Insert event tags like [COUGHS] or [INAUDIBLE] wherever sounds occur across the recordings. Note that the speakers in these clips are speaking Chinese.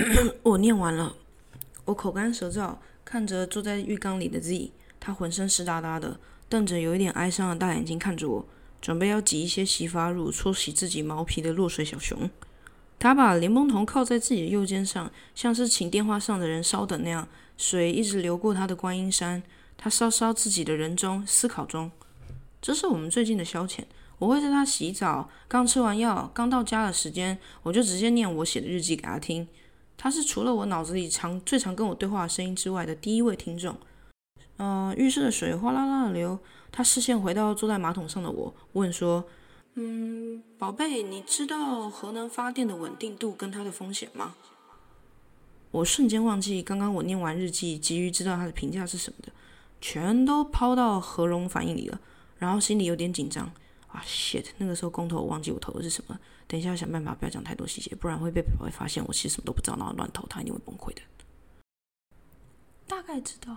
[COUGHS] 我念完了，我口干舌燥，看着坐在浴缸里的 Z，他浑身湿哒哒的，瞪着有一点哀伤的大眼睛看着我，准备要挤一些洗发乳搓洗自己毛皮的落水小熊。他把莲蓬头靠在自己的右肩上，像是请电话上的人稍等那样，水一直流过他的观音山。他稍稍自己的人中思考中，这是我们最近的消遣。我会在他洗澡、刚吃完药、刚到家的时间，我就直接念我写的日记给他听。他是除了我脑子里常最常跟我对话的声音之外的第一位听众。呃，浴室的水哗啦啦的流，他视线回到坐在马桶上的我，问说：“嗯，宝贝，你知道核能发电的稳定度跟它的风险吗？”我瞬间忘记刚刚我念完日记，急于知道他的评价是什么的。全都抛到核融反应里了，然后心里有点紧张啊！shit，那个时候公投我忘记我投的是什么，等一下想办法不要讲太多细节，不然会被宝贝发现我其实什么都不知道，然后乱投，他一定会崩溃的。大概知道，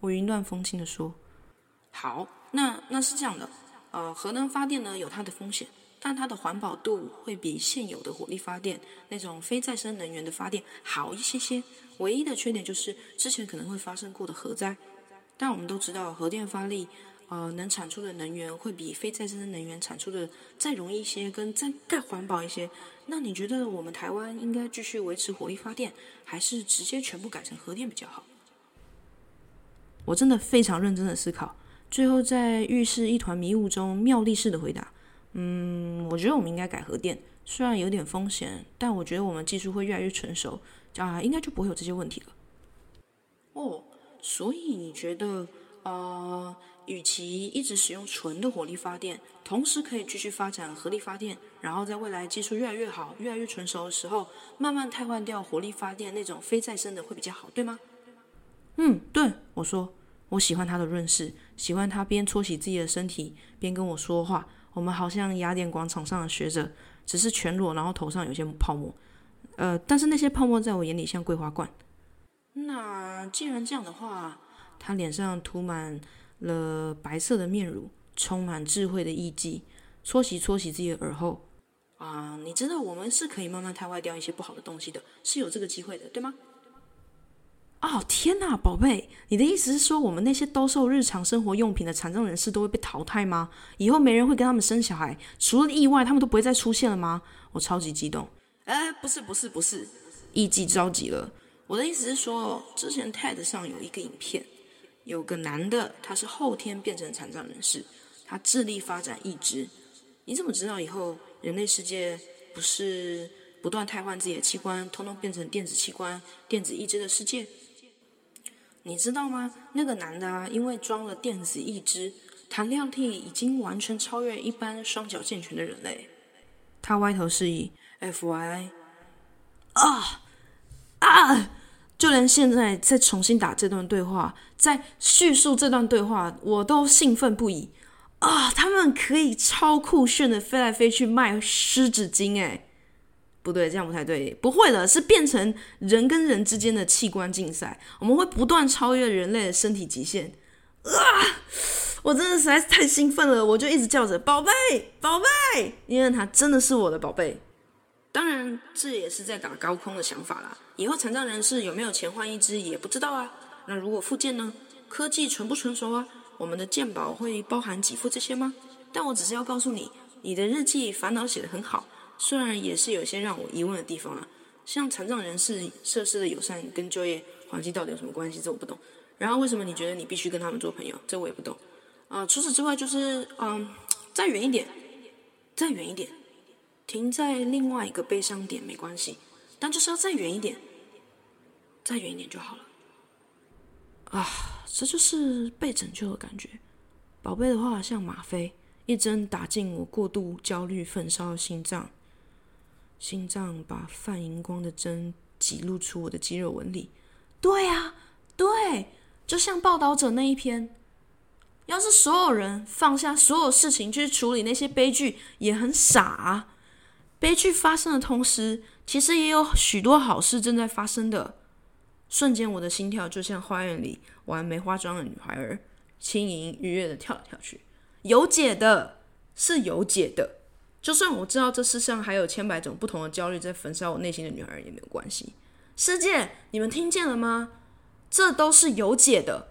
我云淡风轻的说：“好，那那是这样的，呃，核能发电呢有它的风险，但它的环保度会比现有的火力发电那种非再生能源的发电好一些些，唯一的缺点就是之前可能会发生过的核灾。”但我们都知道，核电发力，呃，能产出的能源会比非再生能源产出的再容易一些，跟再再环保一些。那你觉得我们台湾应该继续维持火力发电，还是直接全部改成核电比较好？我真的非常认真的思考，最后在浴室一团迷雾中妙力式的回答：嗯，我觉得我们应该改核电，虽然有点风险，但我觉得我们技术会越来越成熟，啊，应该就不会有这些问题了。哦。所以你觉得，呃，与其一直使用纯的火力发电，同时可以继续发展核力发电，然后在未来技术越来越好、越来越成熟的时候，慢慢替换掉火力发电那种非再生的会比较好，对吗？嗯，对，我说，我喜欢他的润饰，喜欢他边搓洗自己的身体边跟我说话，我们好像雅典广场上的学者，只是全裸，然后头上有些泡沫，呃，但是那些泡沫在我眼里像桂花罐。那既然这样的话，他脸上涂满了白色的面乳，充满智慧的艺伎，搓洗搓洗自己的耳后。啊，你知道我们是可以慢慢汰坏掉一些不好的东西的，是有这个机会的，对吗？哦，天哪，宝贝，你的意思是说，我们那些兜售日常生活用品的残障人士都会被淘汰吗？以后没人会跟他们生小孩，除了意外，他们都不会再出现了吗？我超级激动。哎，不是，不是，不是，艺伎着急了。我的意思是说，之前 TED 上有一个影片，有个男的，他是后天变成残障人士，他智力发展义肢。你怎么知道以后人类世界不是不断汰换自己的器官，通通变成电子器官、电子义肢的世界？你知道吗？那个男的啊，因为装了电子义肢，弹量力已经完全超越一般双脚健全的人类。他歪头示意，FY，啊啊！就连现在再重新打这段对话，在叙述这段对话，我都兴奋不已啊！他们可以超酷炫的飞来飞去卖湿纸巾，哎，不对，这样不太对，不会的，是变成人跟人之间的器官竞赛，我们会不断超越人类的身体极限啊！我真的实在是太兴奋了，我就一直叫着宝贝，宝贝，因为他真的是我的宝贝。当然，这也是在打高空的想法啦。以后残障人士有没有钱换一只也不知道啊。那如果复健呢？科技成不成熟啊？我们的健保会包含给付这些吗？但我只是要告诉你，你的日记烦恼写得很好，虽然也是有些让我疑问的地方啊。像残障人士设施的友善跟就业环境到底有什么关系？这我不懂。然后为什么你觉得你必须跟他们做朋友？这我也不懂。啊，除此之外就是嗯，再远一点，再远一点。停在另外一个悲伤点没关系，但就是要再远一点，再远一点就好了。啊，这就是被拯救的感觉。宝贝的话像吗啡，一针打进我过度焦虑焚烧的心脏，心脏把泛荧光的针挤露出我的肌肉纹理。对啊，对，就像报道者那一篇，要是所有人放下所有事情去处理那些悲剧，也很傻。悲剧发生的同时，其实也有许多好事正在发生的。瞬间，我的心跳就像花园里玩梅花桩的女孩儿，轻盈愉悦的跳来跳去。有解的，是有解的。就算我知道这世上还有千百种不同的焦虑在焚烧我内心的女孩儿也没有关系。师姐，你们听见了吗？这都是有解的。